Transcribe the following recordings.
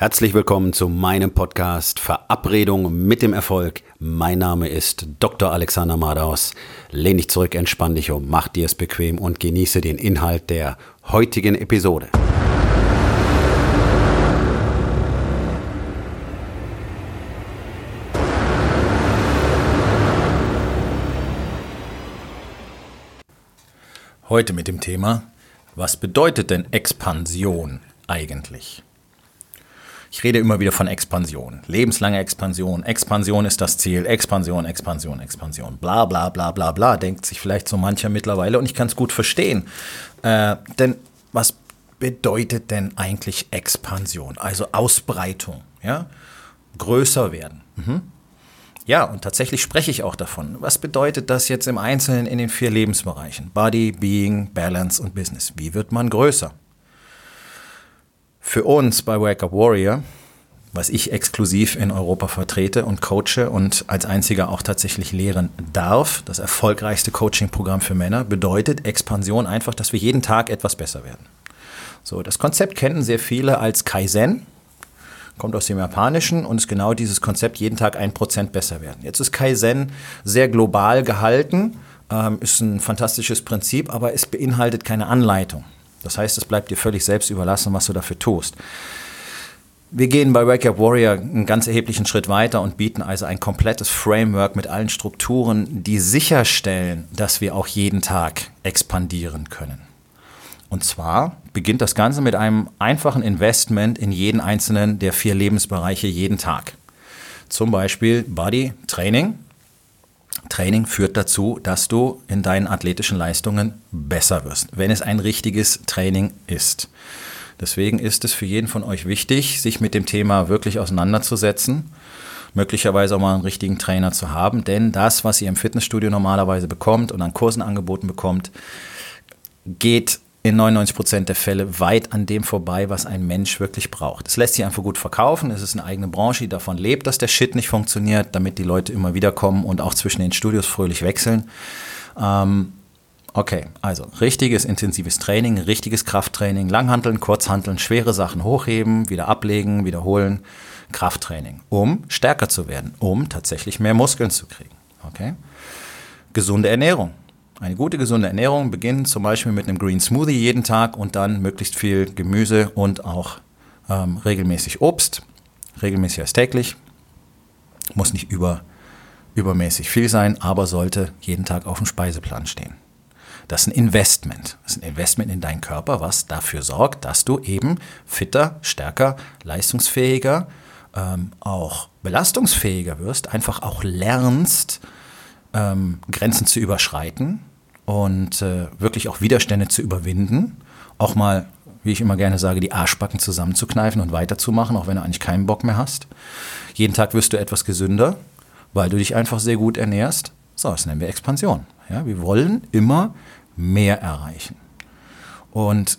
Herzlich willkommen zu meinem Podcast Verabredung mit dem Erfolg. Mein Name ist Dr. Alexander Madaus. Lehn dich zurück, entspann dich um, mach dir es bequem und genieße den Inhalt der heutigen Episode. Heute mit dem Thema, was bedeutet denn Expansion eigentlich? Ich rede immer wieder von Expansion. Lebenslange Expansion. Expansion ist das Ziel. Expansion, Expansion, Expansion. Bla bla bla bla bla, denkt sich vielleicht so mancher mittlerweile und ich kann es gut verstehen. Äh, denn was bedeutet denn eigentlich Expansion? Also Ausbreitung, ja? Größer werden. Mhm. Ja, und tatsächlich spreche ich auch davon. Was bedeutet das jetzt im Einzelnen in den vier Lebensbereichen? Body, Being, Balance und Business. Wie wird man größer? Für uns bei Wake Up Warrior, was ich exklusiv in Europa vertrete und coache und als einziger auch tatsächlich lehren darf, das erfolgreichste Coaching-Programm für Männer, bedeutet Expansion einfach, dass wir jeden Tag etwas besser werden. So, das Konzept kennen sehr viele als Kaizen, kommt aus dem Japanischen und ist genau dieses Konzept, jeden Tag ein Prozent besser werden. Jetzt ist Kaizen sehr global gehalten, ähm, ist ein fantastisches Prinzip, aber es beinhaltet keine Anleitung. Das heißt, es bleibt dir völlig selbst überlassen, was du dafür tust. Wir gehen bei Wake Up Warrior einen ganz erheblichen Schritt weiter und bieten also ein komplettes Framework mit allen Strukturen, die sicherstellen, dass wir auch jeden Tag expandieren können. Und zwar beginnt das Ganze mit einem einfachen Investment in jeden einzelnen der vier Lebensbereiche jeden Tag. Zum Beispiel Body Training, Training führt dazu, dass du in deinen athletischen Leistungen besser wirst, wenn es ein richtiges Training ist. Deswegen ist es für jeden von euch wichtig, sich mit dem Thema wirklich auseinanderzusetzen, möglicherweise auch mal einen richtigen Trainer zu haben, denn das, was ihr im Fitnessstudio normalerweise bekommt und an Kursen angeboten bekommt, geht in 99 Prozent der Fälle weit an dem vorbei, was ein Mensch wirklich braucht. Es lässt sich einfach gut verkaufen. Es ist eine eigene Branche, die davon lebt, dass der Shit nicht funktioniert, damit die Leute immer wieder kommen und auch zwischen den Studios fröhlich wechseln. Ähm, okay, also richtiges intensives Training, richtiges Krafttraining, Langhanteln, Kurzhanteln, schwere Sachen hochheben, wieder ablegen, wiederholen. Krafttraining, um stärker zu werden, um tatsächlich mehr Muskeln zu kriegen. Okay? Gesunde Ernährung. Eine gute, gesunde Ernährung beginnt zum Beispiel mit einem Green Smoothie jeden Tag und dann möglichst viel Gemüse und auch ähm, regelmäßig Obst. Regelmäßig als täglich. Muss nicht über, übermäßig viel sein, aber sollte jeden Tag auf dem Speiseplan stehen. Das ist ein Investment. Das ist ein Investment in deinen Körper, was dafür sorgt, dass du eben fitter, stärker, leistungsfähiger, ähm, auch belastungsfähiger wirst, einfach auch lernst, ähm, Grenzen zu überschreiten und äh, wirklich auch Widerstände zu überwinden. Auch mal, wie ich immer gerne sage, die Arschbacken zusammenzukneifen und weiterzumachen, auch wenn du eigentlich keinen Bock mehr hast. Jeden Tag wirst du etwas gesünder, weil du dich einfach sehr gut ernährst. So, das nennen wir Expansion. Ja, wir wollen immer mehr erreichen. Und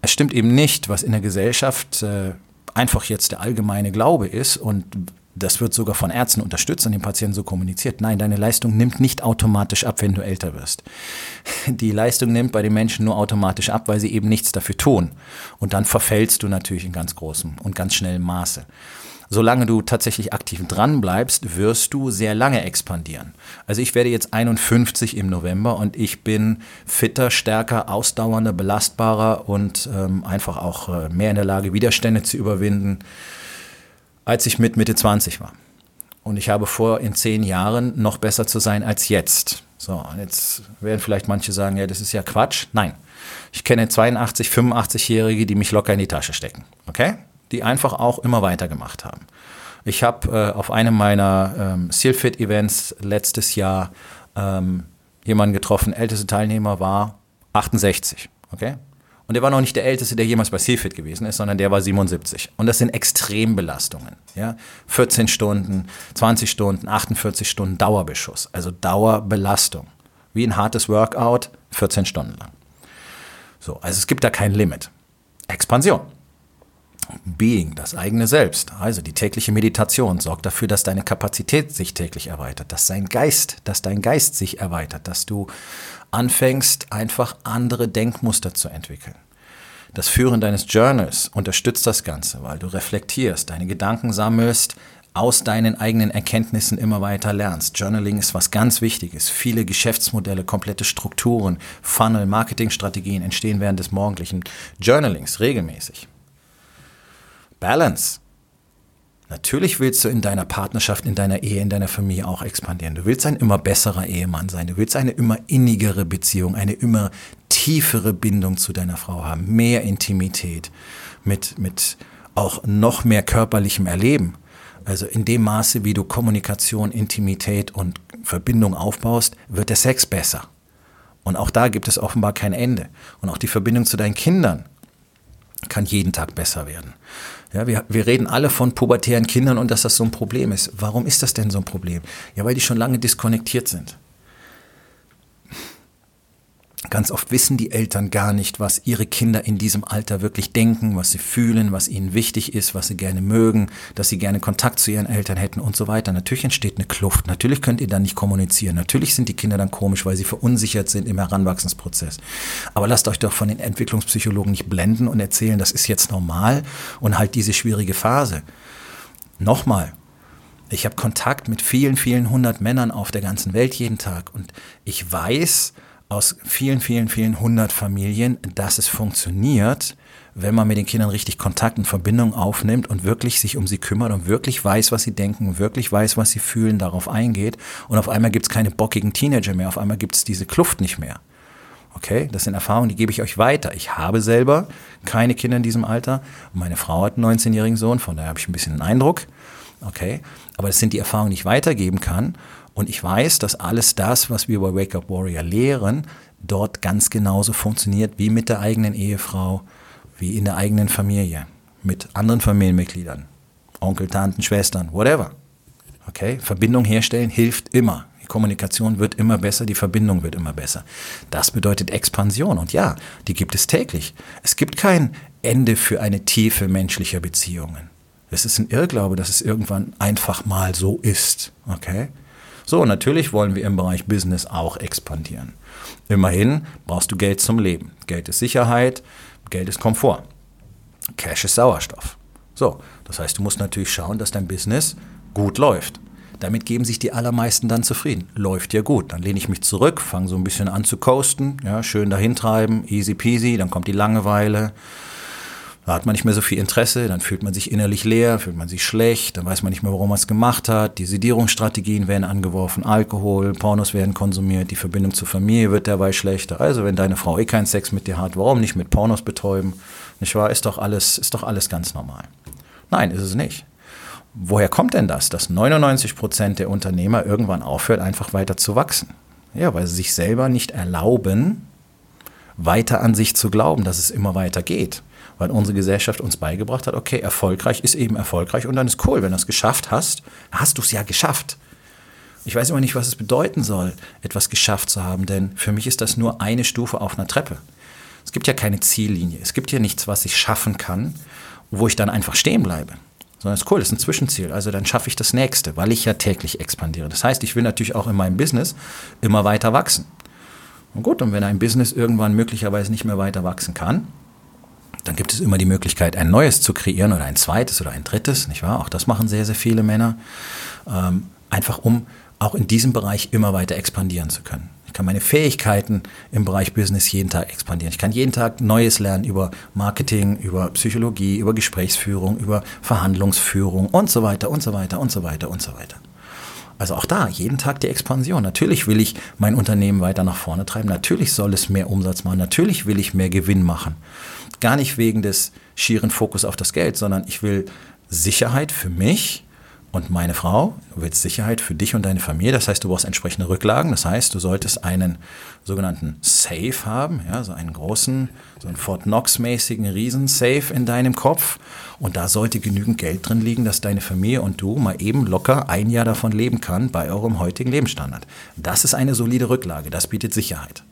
es stimmt eben nicht, was in der Gesellschaft äh, einfach jetzt der allgemeine Glaube ist und das wird sogar von Ärzten unterstützt und dem Patienten so kommuniziert. Nein, deine Leistung nimmt nicht automatisch ab, wenn du älter wirst. Die Leistung nimmt bei den Menschen nur automatisch ab, weil sie eben nichts dafür tun. Und dann verfällst du natürlich in ganz großem und ganz schnellem Maße. Solange du tatsächlich aktiv dran bleibst, wirst du sehr lange expandieren. Also ich werde jetzt 51 im November und ich bin fitter, stärker, ausdauernder, belastbarer und ähm, einfach auch äh, mehr in der Lage, Widerstände zu überwinden als ich mit Mitte 20 war. Und ich habe vor, in zehn Jahren noch besser zu sein als jetzt. So, und jetzt werden vielleicht manche sagen, ja, das ist ja Quatsch. Nein. Ich kenne 82, 85-Jährige, die mich locker in die Tasche stecken. Okay? Die einfach auch immer weitergemacht haben. Ich habe äh, auf einem meiner ähm, Sealfit-Events letztes Jahr ähm, jemanden getroffen, älteste Teilnehmer war 68. Okay? Und er war noch nicht der Älteste, der jemals bei Seafit gewesen ist, sondern der war 77. Und das sind Extrembelastungen. Ja? 14 Stunden, 20 Stunden, 48 Stunden Dauerbeschuss. Also Dauerbelastung. Wie ein hartes Workout, 14 Stunden lang. So, also es gibt da kein Limit. Expansion. Being, das eigene Selbst, also die tägliche Meditation, sorgt dafür, dass deine Kapazität sich täglich erweitert, dass dein Geist, dass dein Geist sich erweitert, dass du anfängst, einfach andere Denkmuster zu entwickeln. Das Führen deines Journals unterstützt das Ganze, weil du reflektierst, deine Gedanken sammelst, aus deinen eigenen Erkenntnissen immer weiter lernst. Journaling ist was ganz Wichtiges. Viele Geschäftsmodelle, komplette Strukturen, Funnel, Marketingstrategien entstehen während des morgendlichen Journalings regelmäßig. Balance. Natürlich willst du in deiner Partnerschaft, in deiner Ehe, in deiner Familie auch expandieren. Du willst ein immer besserer Ehemann sein. Du willst eine immer innigere Beziehung, eine immer tiefere Bindung zu deiner Frau haben. Mehr Intimität mit, mit auch noch mehr körperlichem Erleben. Also in dem Maße, wie du Kommunikation, Intimität und Verbindung aufbaust, wird der Sex besser. Und auch da gibt es offenbar kein Ende. Und auch die Verbindung zu deinen Kindern kann jeden Tag besser werden. Ja, wir, wir reden alle von pubertären Kindern und dass das so ein Problem ist. Warum ist das denn so ein Problem? Ja, weil die schon lange diskonnektiert sind. Ganz oft wissen die Eltern gar nicht, was ihre Kinder in diesem Alter wirklich denken, was sie fühlen, was ihnen wichtig ist, was sie gerne mögen, dass sie gerne Kontakt zu ihren Eltern hätten und so weiter. Natürlich entsteht eine Kluft. Natürlich könnt ihr dann nicht kommunizieren. Natürlich sind die Kinder dann komisch, weil sie verunsichert sind im Heranwachsensprozess. Aber lasst euch doch von den Entwicklungspsychologen nicht blenden und erzählen, das ist jetzt normal und halt diese schwierige Phase. Nochmal, ich habe Kontakt mit vielen, vielen hundert Männern auf der ganzen Welt jeden Tag und ich weiß, aus vielen, vielen, vielen hundert Familien, dass es funktioniert, wenn man mit den Kindern richtig Kontakt und Verbindung aufnimmt und wirklich sich um sie kümmert und wirklich weiß, was sie denken, wirklich weiß, was sie fühlen, darauf eingeht. Und auf einmal gibt es keine bockigen Teenager mehr, auf einmal gibt es diese Kluft nicht mehr. Okay, das sind Erfahrungen, die gebe ich euch weiter. Ich habe selber keine Kinder in diesem Alter. Meine Frau hat einen 19-jährigen Sohn, von daher habe ich ein bisschen einen Eindruck. Okay, aber das sind die Erfahrungen, die ich weitergeben kann. Und ich weiß, dass alles das, was wir bei Wake Up Warrior lehren, dort ganz genauso funktioniert wie mit der eigenen Ehefrau, wie in der eigenen Familie, mit anderen Familienmitgliedern, Onkel, Tanten, Schwestern, whatever. Okay? Verbindung herstellen hilft immer. Die Kommunikation wird immer besser, die Verbindung wird immer besser. Das bedeutet Expansion. Und ja, die gibt es täglich. Es gibt kein Ende für eine Tiefe menschlicher Beziehungen. Es ist ein Irrglaube, dass es irgendwann einfach mal so ist. Okay? So, natürlich wollen wir im Bereich Business auch expandieren. Immerhin brauchst du Geld zum Leben. Geld ist Sicherheit, Geld ist Komfort. Cash ist Sauerstoff. So, das heißt, du musst natürlich schauen, dass dein Business gut läuft. Damit geben sich die allermeisten dann zufrieden. Läuft ja gut. Dann lehne ich mich zurück, fange so ein bisschen an zu coasten, ja, schön dahin treiben, easy peasy, dann kommt die Langeweile. Da hat man nicht mehr so viel Interesse, dann fühlt man sich innerlich leer, fühlt man sich schlecht, dann weiß man nicht mehr, warum man es gemacht hat. Die Sedierungsstrategien werden angeworfen, Alkohol, Pornos werden konsumiert, die Verbindung zur Familie wird dabei schlechter. Also wenn deine Frau eh keinen Sex mit dir hat, warum nicht mit Pornos betäuben? Nicht wahr? Ist doch alles, ist doch alles ganz normal. Nein, ist es nicht. Woher kommt denn das, dass 99 Prozent der Unternehmer irgendwann aufhört, einfach weiter zu wachsen? Ja, weil sie sich selber nicht erlauben, weiter an sich zu glauben, dass es immer weiter geht weil unsere Gesellschaft uns beigebracht hat, okay, erfolgreich ist eben erfolgreich und dann ist cool, wenn du es geschafft hast, hast du es ja geschafft. Ich weiß immer nicht, was es bedeuten soll, etwas geschafft zu haben, denn für mich ist das nur eine Stufe auf einer Treppe. Es gibt ja keine Ziellinie, es gibt ja nichts, was ich schaffen kann, wo ich dann einfach stehen bleibe. Sondern es ist cool, das ist ein Zwischenziel. Also dann schaffe ich das nächste, weil ich ja täglich expandiere. Das heißt, ich will natürlich auch in meinem Business immer weiter wachsen. Und gut, und wenn ein Business irgendwann möglicherweise nicht mehr weiter wachsen kann, dann gibt es immer die Möglichkeit, ein neues zu kreieren oder ein zweites oder ein drittes, nicht wahr? Auch das machen sehr, sehr viele Männer. Ähm, einfach um auch in diesem Bereich immer weiter expandieren zu können. Ich kann meine Fähigkeiten im Bereich Business jeden Tag expandieren. Ich kann jeden Tag Neues lernen über Marketing, über Psychologie, über Gesprächsführung, über Verhandlungsführung und so weiter und so weiter und so weiter und so weiter. Also auch da, jeden Tag die Expansion. Natürlich will ich mein Unternehmen weiter nach vorne treiben. Natürlich soll es mehr Umsatz machen. Natürlich will ich mehr Gewinn machen. Gar nicht wegen des schieren Fokus auf das Geld, sondern ich will Sicherheit für mich und meine Frau. Du willst Sicherheit für dich und deine Familie. Das heißt, du brauchst entsprechende Rücklagen. Das heißt, du solltest einen sogenannten Safe haben, ja, so einen großen, so einen Fort Knox-mäßigen Riesensafe in deinem Kopf. Und da sollte genügend Geld drin liegen, dass deine Familie und du mal eben locker ein Jahr davon leben kann bei eurem heutigen Lebensstandard. Das ist eine solide Rücklage. Das bietet Sicherheit.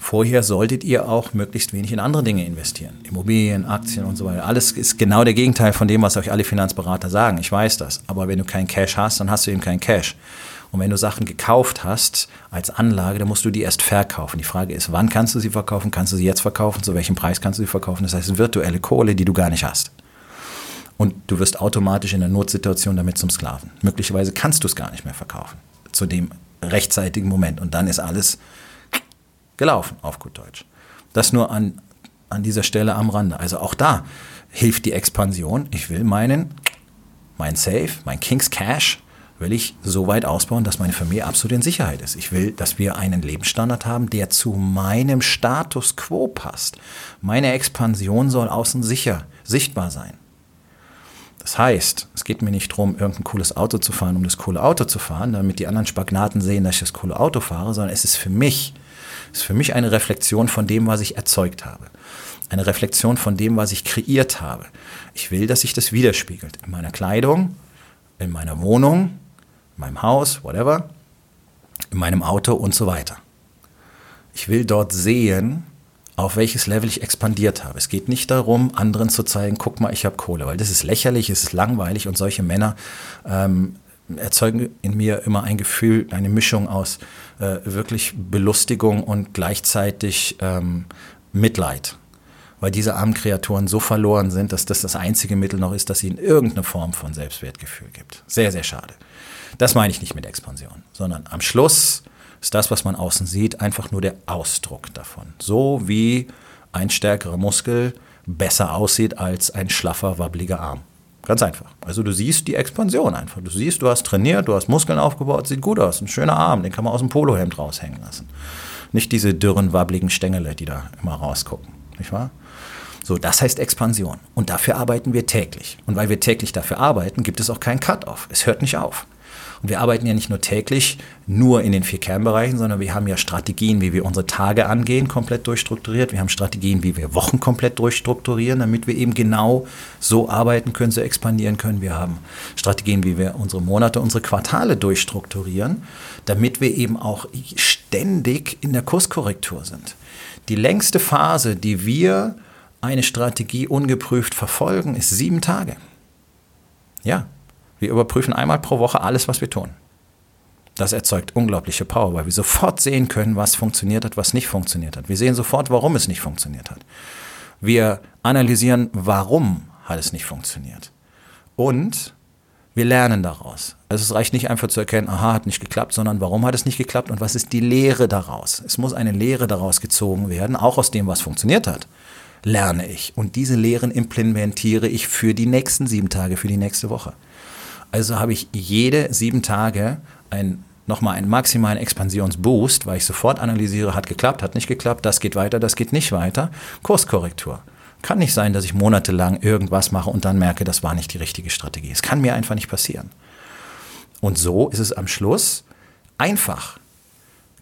Vorher solltet ihr auch möglichst wenig in andere Dinge investieren. Immobilien, Aktien und so weiter. Alles ist genau der Gegenteil von dem, was euch alle Finanzberater sagen. Ich weiß das. Aber wenn du keinen Cash hast, dann hast du eben keinen Cash. Und wenn du Sachen gekauft hast als Anlage, dann musst du die erst verkaufen. Die Frage ist, wann kannst du sie verkaufen? Kannst du sie jetzt verkaufen? Zu welchem Preis kannst du sie verkaufen? Das heißt, virtuelle Kohle, die du gar nicht hast. Und du wirst automatisch in der Notsituation damit zum Sklaven. Möglicherweise kannst du es gar nicht mehr verkaufen. Zu dem rechtzeitigen Moment. Und dann ist alles gelaufen, auf gut Deutsch. Das nur an, an dieser Stelle am Rande. Also auch da hilft die Expansion. Ich will meinen, mein Safe, mein King's Cash, will ich so weit ausbauen, dass meine Familie absolut in Sicherheit ist. Ich will, dass wir einen Lebensstandard haben, der zu meinem Status quo passt. Meine Expansion soll außen sicher, sichtbar sein. Das heißt, es geht mir nicht darum, irgendein cooles Auto zu fahren, um das coole Auto zu fahren, damit die anderen Spagnaten sehen, dass ich das coole Auto fahre, sondern es ist für mich, ist für mich eine Reflexion von dem, was ich erzeugt habe. Eine Reflexion von dem, was ich kreiert habe. Ich will, dass sich das widerspiegelt. In meiner Kleidung, in meiner Wohnung, in meinem Haus, whatever, in meinem Auto und so weiter. Ich will dort sehen, auf welches Level ich expandiert habe. Es geht nicht darum, anderen zu zeigen, guck mal, ich habe Kohle, weil das ist lächerlich, es ist langweilig und solche Männer ähm, erzeugen in mir immer ein Gefühl, eine Mischung aus äh, wirklich Belustigung und gleichzeitig ähm, Mitleid. Weil diese armen Kreaturen so verloren sind, dass das das einzige Mittel noch ist, das ihnen irgendeine Form von Selbstwertgefühl gibt. Sehr, sehr schade. Das meine ich nicht mit Expansion, sondern am Schluss ist das, was man außen sieht, einfach nur der Ausdruck davon. So wie ein stärkerer Muskel besser aussieht als ein schlaffer, wabbliger Arm. Ganz einfach. Also du siehst die Expansion einfach. Du siehst, du hast trainiert, du hast Muskeln aufgebaut, sieht gut aus. Ein schöner Arm, den kann man aus dem Polohemd raushängen lassen. Nicht diese dürren, wabbligen Stängele, die da immer rausgucken. Nicht wahr? So, das heißt Expansion. Und dafür arbeiten wir täglich. Und weil wir täglich dafür arbeiten, gibt es auch keinen Cut-off. Es hört nicht auf. Und wir arbeiten ja nicht nur täglich nur in den vier Kernbereichen, sondern wir haben ja Strategien, wie wir unsere Tage angehen, komplett durchstrukturiert. Wir haben Strategien, wie wir Wochen komplett durchstrukturieren, damit wir eben genau so arbeiten können, so expandieren können. Wir haben Strategien, wie wir unsere Monate, unsere Quartale durchstrukturieren, damit wir eben auch ständig in der Kurskorrektur sind. Die längste Phase, die wir eine Strategie ungeprüft verfolgen, ist sieben Tage. Ja, wir überprüfen einmal pro Woche alles, was wir tun. Das erzeugt unglaubliche Power, weil wir sofort sehen können, was funktioniert hat, was nicht funktioniert hat. Wir sehen sofort, warum es nicht funktioniert hat. Wir analysieren, warum hat es nicht funktioniert. Und wir lernen daraus. Also es reicht nicht einfach zu erkennen, aha, hat nicht geklappt, sondern warum hat es nicht geklappt und was ist die Lehre daraus? Es muss eine Lehre daraus gezogen werden, auch aus dem, was funktioniert hat. Lerne ich. Und diese Lehren implementiere ich für die nächsten sieben Tage, für die nächste Woche. Also habe ich jede sieben Tage ein nochmal einen maximalen Expansionsboost, weil ich sofort analysiere, hat geklappt, hat nicht geklappt, das geht weiter, das geht nicht weiter. Kurskorrektur. Kann nicht sein, dass ich monatelang irgendwas mache und dann merke, das war nicht die richtige Strategie. Es kann mir einfach nicht passieren. Und so ist es am Schluss einfach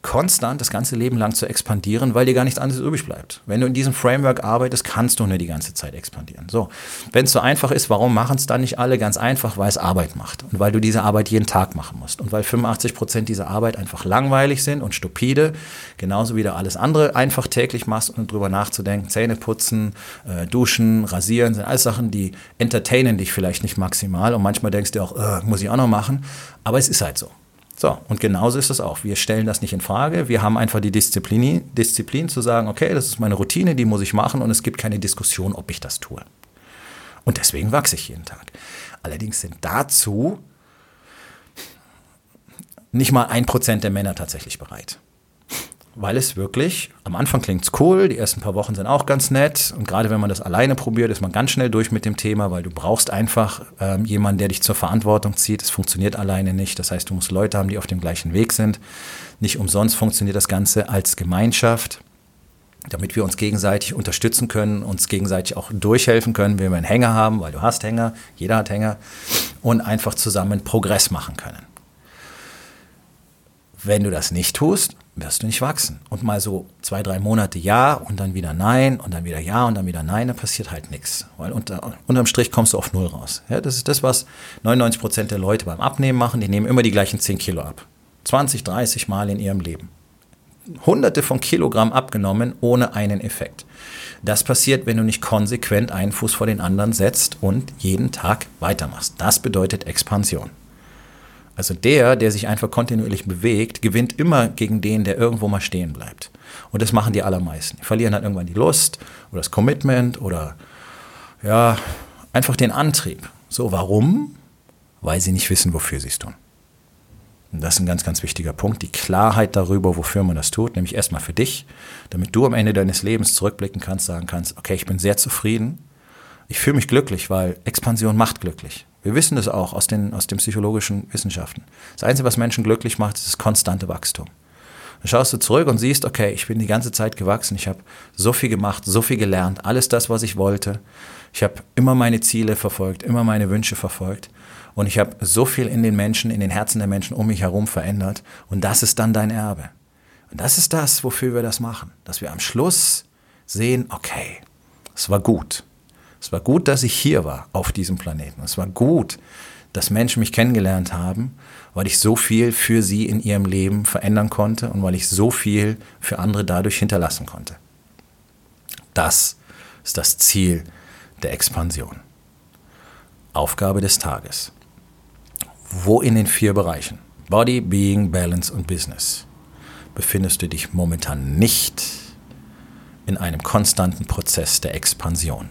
konstant das ganze Leben lang zu expandieren, weil dir gar nichts anderes übrig bleibt. Wenn du in diesem Framework arbeitest, kannst du nur die ganze Zeit expandieren. So, wenn es so einfach ist, warum machen es dann nicht alle? Ganz einfach, weil es Arbeit macht und weil du diese Arbeit jeden Tag machen musst und weil 85 Prozent dieser Arbeit einfach langweilig sind und stupide, genauso wie du alles andere einfach täglich machst, ohne drüber nachzudenken. Zähne putzen, äh, duschen, rasieren, sind alles Sachen, die entertainen dich vielleicht nicht maximal und manchmal denkst du auch, äh, muss ich auch noch machen, aber es ist halt so. So, und genauso ist es auch. Wir stellen das nicht in Frage. Wir haben einfach die Disziplin, Disziplin zu sagen, okay, das ist meine Routine, die muss ich machen und es gibt keine Diskussion, ob ich das tue. Und deswegen wachse ich jeden Tag. Allerdings sind dazu nicht mal ein Prozent der Männer tatsächlich bereit weil es wirklich, am Anfang klingt es cool, die ersten paar Wochen sind auch ganz nett und gerade wenn man das alleine probiert, ist man ganz schnell durch mit dem Thema, weil du brauchst einfach ähm, jemanden, der dich zur Verantwortung zieht. Es funktioniert alleine nicht. Das heißt, du musst Leute haben, die auf dem gleichen Weg sind. Nicht umsonst funktioniert das Ganze als Gemeinschaft, damit wir uns gegenseitig unterstützen können, uns gegenseitig auch durchhelfen können, wenn wir einen Hänger haben, weil du hast Hänger, jeder hat Hänger und einfach zusammen Progress machen können. Wenn du das nicht tust, wirst du nicht wachsen. Und mal so zwei, drei Monate ja und dann wieder nein und dann wieder ja und dann wieder nein, dann passiert halt nichts. Weil unter, unterm Strich kommst du auf Null raus. Ja, das ist das, was 99 Prozent der Leute beim Abnehmen machen. Die nehmen immer die gleichen 10 Kilo ab. 20, 30 Mal in ihrem Leben. Hunderte von Kilogramm abgenommen ohne einen Effekt. Das passiert, wenn du nicht konsequent einen Fuß vor den anderen setzt und jeden Tag weitermachst. Das bedeutet Expansion. Also der, der sich einfach kontinuierlich bewegt, gewinnt immer gegen den, der irgendwo mal stehen bleibt. Und das machen die allermeisten. Die verlieren dann irgendwann die Lust oder das Commitment oder ja, einfach den Antrieb. So, warum? Weil sie nicht wissen, wofür sie es tun. Und das ist ein ganz, ganz wichtiger Punkt, die Klarheit darüber, wofür man das tut, nämlich erstmal für dich, damit du am Ende deines Lebens zurückblicken kannst, sagen kannst, okay, ich bin sehr zufrieden, ich fühle mich glücklich, weil Expansion macht glücklich. Wir wissen das auch aus den, aus den psychologischen Wissenschaften. Das Einzige, was Menschen glücklich macht, ist das konstante Wachstum. Dann schaust du zurück und siehst, okay, ich bin die ganze Zeit gewachsen, ich habe so viel gemacht, so viel gelernt, alles das, was ich wollte. Ich habe immer meine Ziele verfolgt, immer meine Wünsche verfolgt. Und ich habe so viel in den Menschen, in den Herzen der Menschen um mich herum verändert. Und das ist dann dein Erbe. Und das ist das, wofür wir das machen. Dass wir am Schluss sehen, okay, es war gut. Es war gut, dass ich hier war auf diesem Planeten. Es war gut, dass Menschen mich kennengelernt haben, weil ich so viel für sie in ihrem Leben verändern konnte und weil ich so viel für andere dadurch hinterlassen konnte. Das ist das Ziel der Expansion. Aufgabe des Tages. Wo in den vier Bereichen Body, Being, Balance und Business befindest du dich momentan nicht in einem konstanten Prozess der Expansion?